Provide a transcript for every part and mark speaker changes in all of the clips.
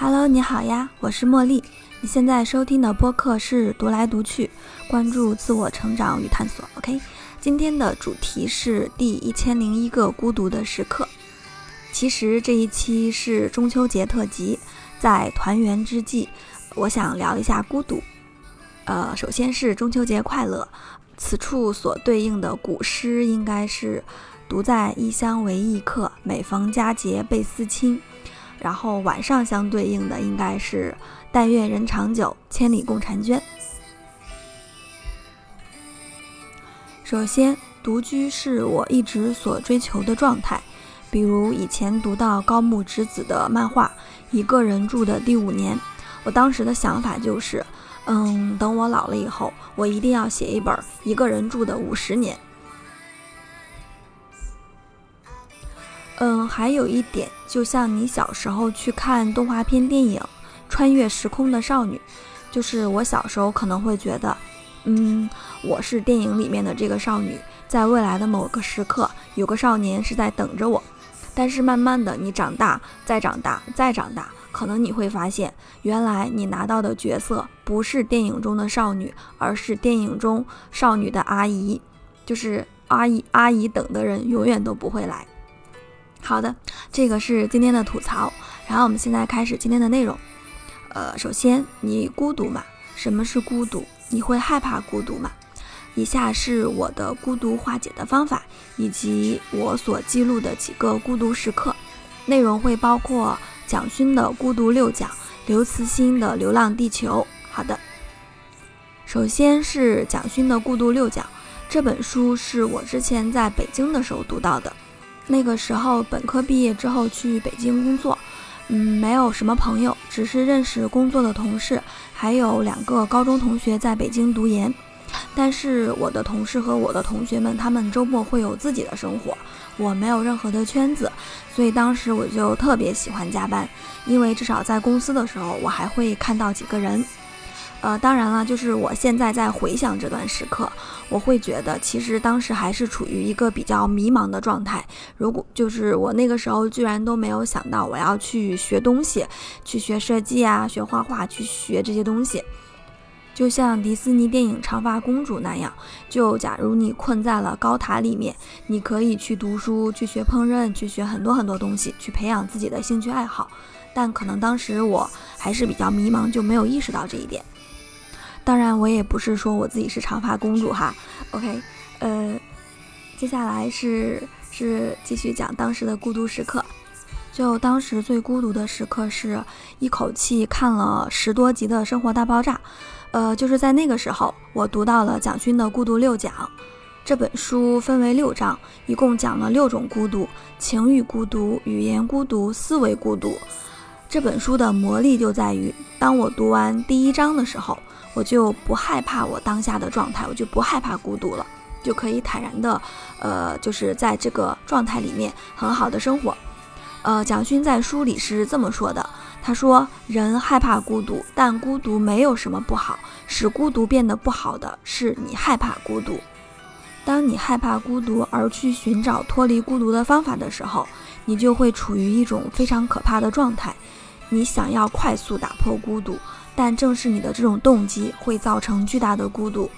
Speaker 1: Hello，你好呀，我是茉莉。你现在收听的播客是《读来读去》，关注自我成长与探索。OK，今天的主题是第一千零一个孤独的时刻。其实这一期是中秋节特辑，在团圆之际，我想聊一下孤独。呃，首先是中秋节快乐。此处所对应的古诗应该是“独在异乡为异客，每逢佳节倍思亲”。然后晚上相对应的应该是“但愿人长久，千里共婵娟”。首先，独居是我一直所追求的状态。比如以前读到高木直子的漫画《一个人住的第五年》，我当时的想法就是，嗯，等我老了以后，我一定要写一本一个人住的五十年。嗯，还有一点，就像你小时候去看动画片电影《穿越时空的少女》，就是我小时候可能会觉得，嗯，我是电影里面的这个少女，在未来的某个时刻，有个少年是在等着我。但是慢慢的，你长大，再长大，再长大，可能你会发现，原来你拿到的角色不是电影中的少女，而是电影中少女的阿姨，就是阿姨，阿姨等的人永远都不会来。好的，这个是今天的吐槽。然后我们现在开始今天的内容。呃，首先，你孤独吗？什么是孤独？你会害怕孤独吗？以下是我的孤独化解的方法，以及我所记录的几个孤独时刻。内容会包括蒋勋的《孤独六讲》，刘慈欣的《流浪地球》。好的，首先是蒋勋的《孤独六讲》这本书，是我之前在北京的时候读到的。那个时候本科毕业之后去北京工作，嗯，没有什么朋友，只是认识工作的同事，还有两个高中同学在北京读研。但是我的同事和我的同学们，他们周末会有自己的生活，我没有任何的圈子，所以当时我就特别喜欢加班，因为至少在公司的时候，我还会看到几个人。呃，当然了，就是我现在在回想这段时刻，我会觉得其实当时还是处于一个比较迷茫的状态。如果就是我那个时候居然都没有想到我要去学东西，去学设计啊，学画画，去学这些东西，就像迪士尼电影《长发公主》那样。就假如你困在了高塔里面，你可以去读书，去学烹饪，去学很多很多东西，去培养自己的兴趣爱好。但可能当时我还是比较迷茫，就没有意识到这一点。当然，我也不是说我自己是长发公主哈。OK，呃，接下来是是继续讲当时的孤独时刻。就当时最孤独的时刻，是一口气看了十多集的《生活大爆炸》。呃，就是在那个时候，我读到了蒋勋的《孤独六讲》这本书，分为六章，一共讲了六种孤独：情绪孤独、语言孤独、思维孤独。这本书的魔力就在于，当我读完第一章的时候。我就不害怕我当下的状态，我就不害怕孤独了，就可以坦然的，呃，就是在这个状态里面很好的生活。呃，蒋勋在书里是这么说的，他说：“人害怕孤独，但孤独没有什么不好，使孤独变得不好的是你害怕孤独。当你害怕孤独而去寻找脱离孤独的方法的时候，你就会处于一种非常可怕的状态，你想要快速打破孤独。”但正是你的这种动机会造成巨大的孤独。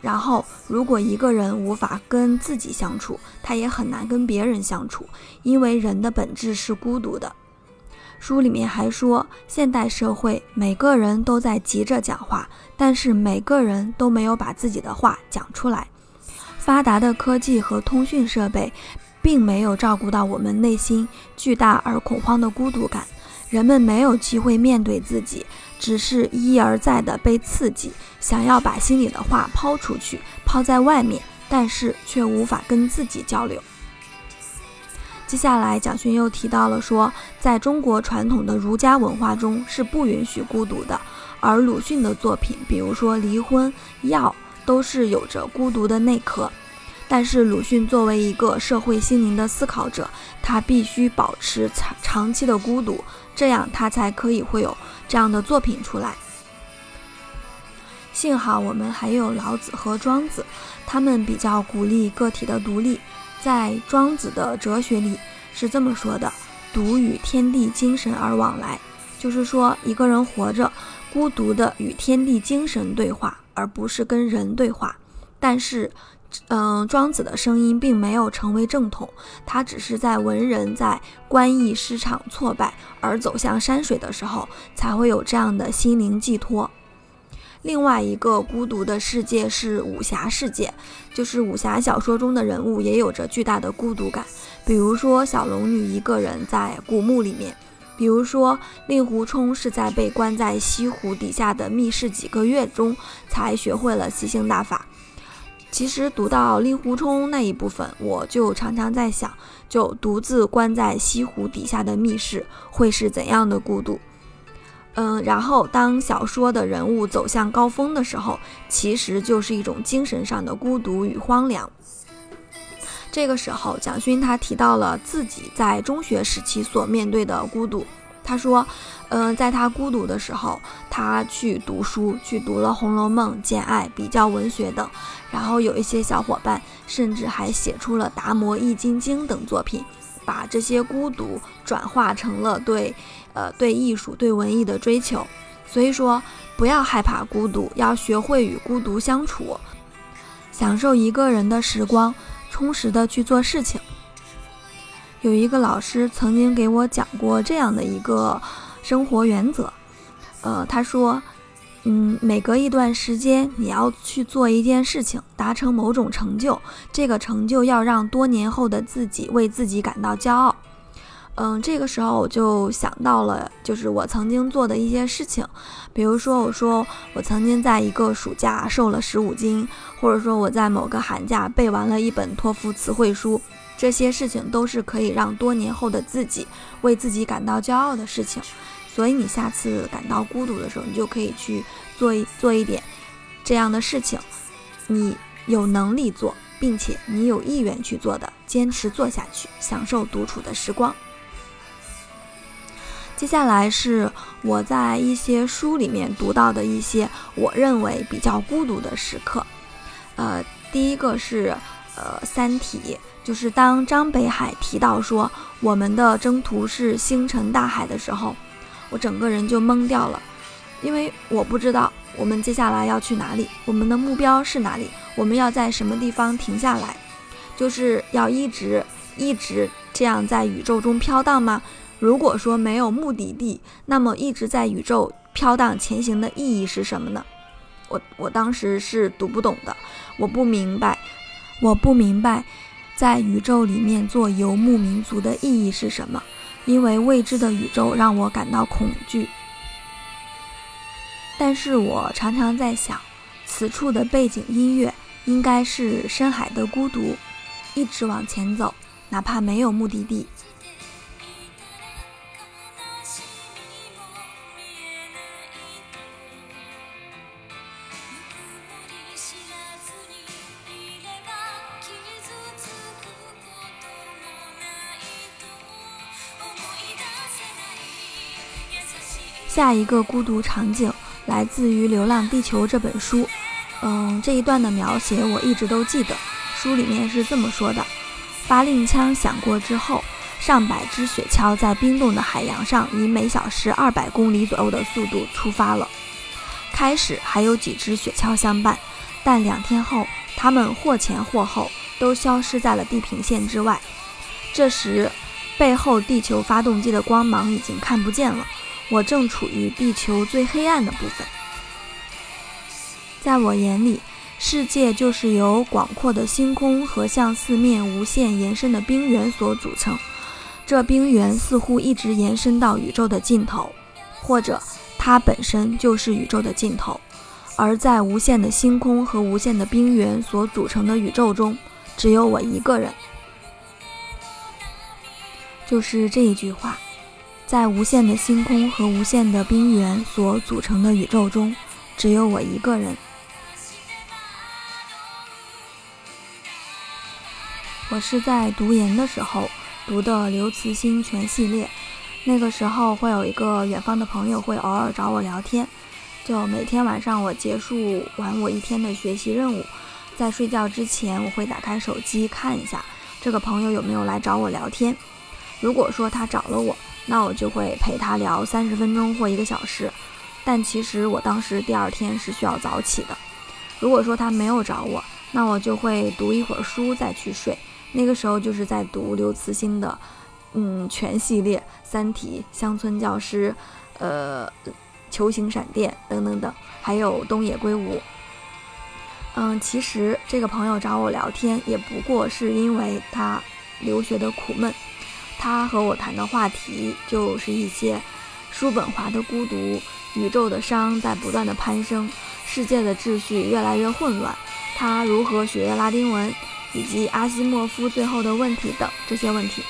Speaker 1: 然后，如果一个人无法跟自己相处，他也很难跟别人相处，因为人的本质是孤独的。书里面还说，现代社会每个人都在急着讲话，但是每个人都没有把自己的话讲出来。发达的科技和通讯设备，并没有照顾到我们内心巨大而恐慌的孤独感。人们没有机会面对自己。只是一而再的被刺激，想要把心里的话抛出去，抛在外面，但是却无法跟自己交流。接下来，蒋勋又提到了说，在中国传统的儒家文化中是不允许孤独的，而鲁迅的作品，比如说《离婚》《药》，都是有着孤独的内核。但是鲁迅作为一个社会心灵的思考者，他必须保持长长期的孤独，这样他才可以会有这样的作品出来。幸好我们还有老子和庄子，他们比较鼓励个体的独立。在庄子的哲学里是这么说的：“独与天地精神而往来，就是说一个人活着，孤独的与天地精神对话，而不是跟人对话。但是。嗯，庄子的声音并没有成为正统，他只是在文人在官役失场挫败而走向山水的时候，才会有这样的心灵寄托。另外一个孤独的世界是武侠世界，就是武侠小说中的人物也有着巨大的孤独感，比如说小龙女一个人在古墓里面，比如说令狐冲是在被关在西湖底下的密室几个月中才学会了吸星大法。其实读到令狐冲那一部分，我就常常在想，就独自关在西湖底下的密室会是怎样的孤独？嗯，然后当小说的人物走向高峰的时候，其实就是一种精神上的孤独与荒凉。这个时候，蒋勋他提到了自己在中学时期所面对的孤独。他说，嗯，在他孤独的时候，他去读书，去读了《红楼梦》《简爱》比较文学等。然后有一些小伙伴甚至还写出了《达摩易筋经》等作品，把这些孤独转化成了对，呃，对艺术、对文艺的追求。所以说，不要害怕孤独，要学会与孤独相处，享受一个人的时光，充实的去做事情。有一个老师曾经给我讲过这样的一个生活原则，呃，他说，嗯，每隔一段时间你要去做一件事情，达成某种成就，这个成就要让多年后的自己为自己感到骄傲。嗯，这个时候我就想到了，就是我曾经做的一些事情，比如说，我说我曾经在一个暑假瘦了十五斤，或者说我在某个寒假背完了一本托福词汇书。这些事情都是可以让多年后的自己为自己感到骄傲的事情，所以你下次感到孤独的时候，你就可以去做一做一点这样的事情，你有能力做，并且你有意愿去做的，坚持做下去，享受独处的时光。接下来是我在一些书里面读到的一些我认为比较孤独的时刻，呃，第一个是呃《三体》。就是当张北海提到说我们的征途是星辰大海的时候，我整个人就懵掉了，因为我不知道我们接下来要去哪里，我们的目标是哪里，我们要在什么地方停下来，就是要一直一直这样在宇宙中飘荡吗？如果说没有目的地，那么一直在宇宙飘荡前行的意义是什么呢？我我当时是读不懂的，我不明白，我不明白。在宇宙里面做游牧民族的意义是什么？因为未知的宇宙让我感到恐惧。但是我常常在想，此处的背景音乐应该是深海的孤独，一直往前走，哪怕没有目的地。下一个孤独场景来自于《流浪地球》这本书，嗯，这一段的描写我一直都记得。书里面是这么说的：发令枪响过之后，上百只雪橇在冰冻的海洋上以每小时二百公里左右的速度出发了。开始还有几只雪橇相伴，但两天后，它们或前或后都消失在了地平线之外。这时，背后地球发动机的光芒已经看不见了。我正处于地球最黑暗的部分，在我眼里，世界就是由广阔的星空和向四面无限延伸的冰原所组成。这冰原似乎一直延伸到宇宙的尽头，或者它本身就是宇宙的尽头。而在无限的星空和无限的冰原所组成的宇宙中，只有我一个人。就是这一句话。在无限的星空和无限的冰原所组成的宇宙中，只有我一个人。我是在读研的时候读的刘慈欣全系列，那个时候会有一个远方的朋友会偶尔找我聊天，就每天晚上我结束完我一天的学习任务，在睡觉之前我会打开手机看一下这个朋友有没有来找我聊天。如果说他找了我。那我就会陪他聊三十分钟或一个小时。但其实我当时第二天是需要早起的。如果说他没有找我，那我就会读一会儿书再去睡。那个时候就是在读刘慈欣的，嗯，全系列《三体》《乡村教师》，呃，《球形闪电》等等等，还有东野圭吾。嗯，其实这个朋友找我聊天，也不过是因为他留学的苦闷。他和我谈的话题就是一些叔本华的孤独、宇宙的伤在不断的攀升、世界的秩序越来越混乱、他如何学拉丁文，以及阿西莫夫最后的问题等这些问题。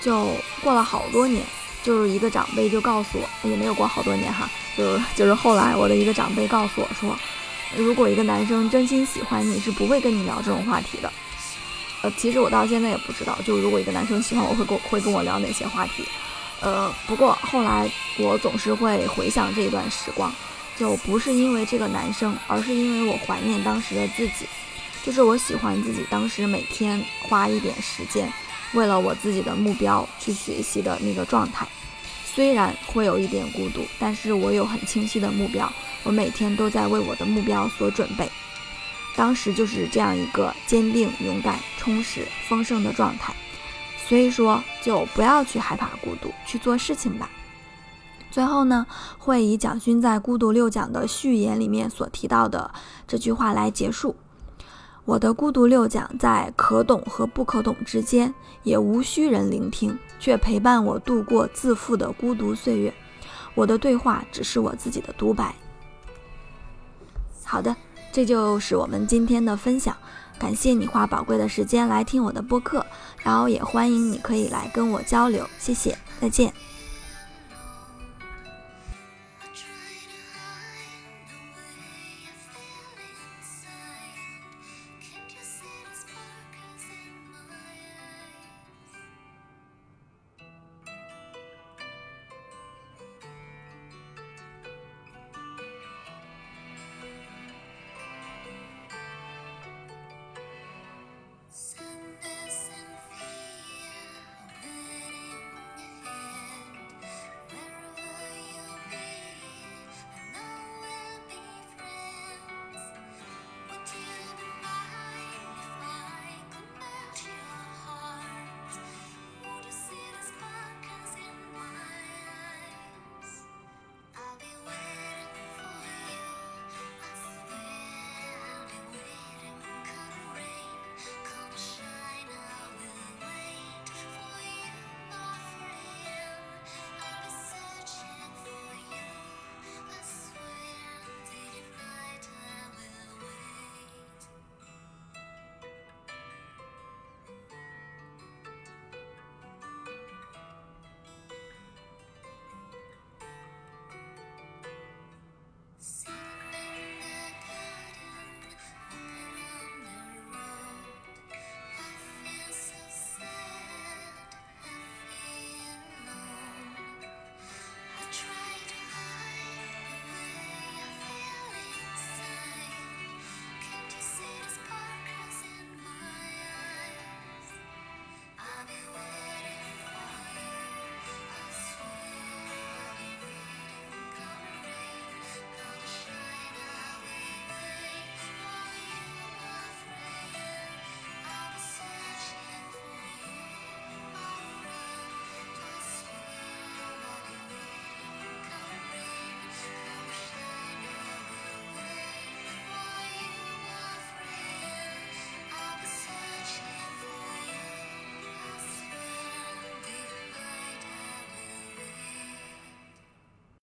Speaker 1: 就过了好多年，就是一个长辈就告诉我，也没有过好多年哈，就是就是后来我的一个长辈告诉我说。如果一个男生真心喜欢你，是不会跟你聊这种话题的。其实我到现在也不知道，就如果一个男生喜欢我，会跟会跟我聊哪些话题。呃，不过后来我总是会回想这一段时光，就不是因为这个男生，而是因为我怀念当时的自己，就是我喜欢自己当时每天花一点时间，为了我自己的目标去学习的那个状态。虽然会有一点孤独，但是我有很清晰的目标。我每天都在为我的目标所准备，当时就是这样一个坚定、勇敢、充实、丰盛的状态。所以说，就不要去害怕孤独，去做事情吧。最后呢，会以蒋勋在《孤独六讲》的序言里面所提到的这句话来结束：我的孤独六讲在可懂和不可懂之间，也无需人聆听，却陪伴我度过自负的孤独岁月。我的对话只是我自己的独白。好的，这就是我们今天的分享。感谢你花宝贵的时间来听我的播客，然后也欢迎你可以来跟我交流。谢谢，再见。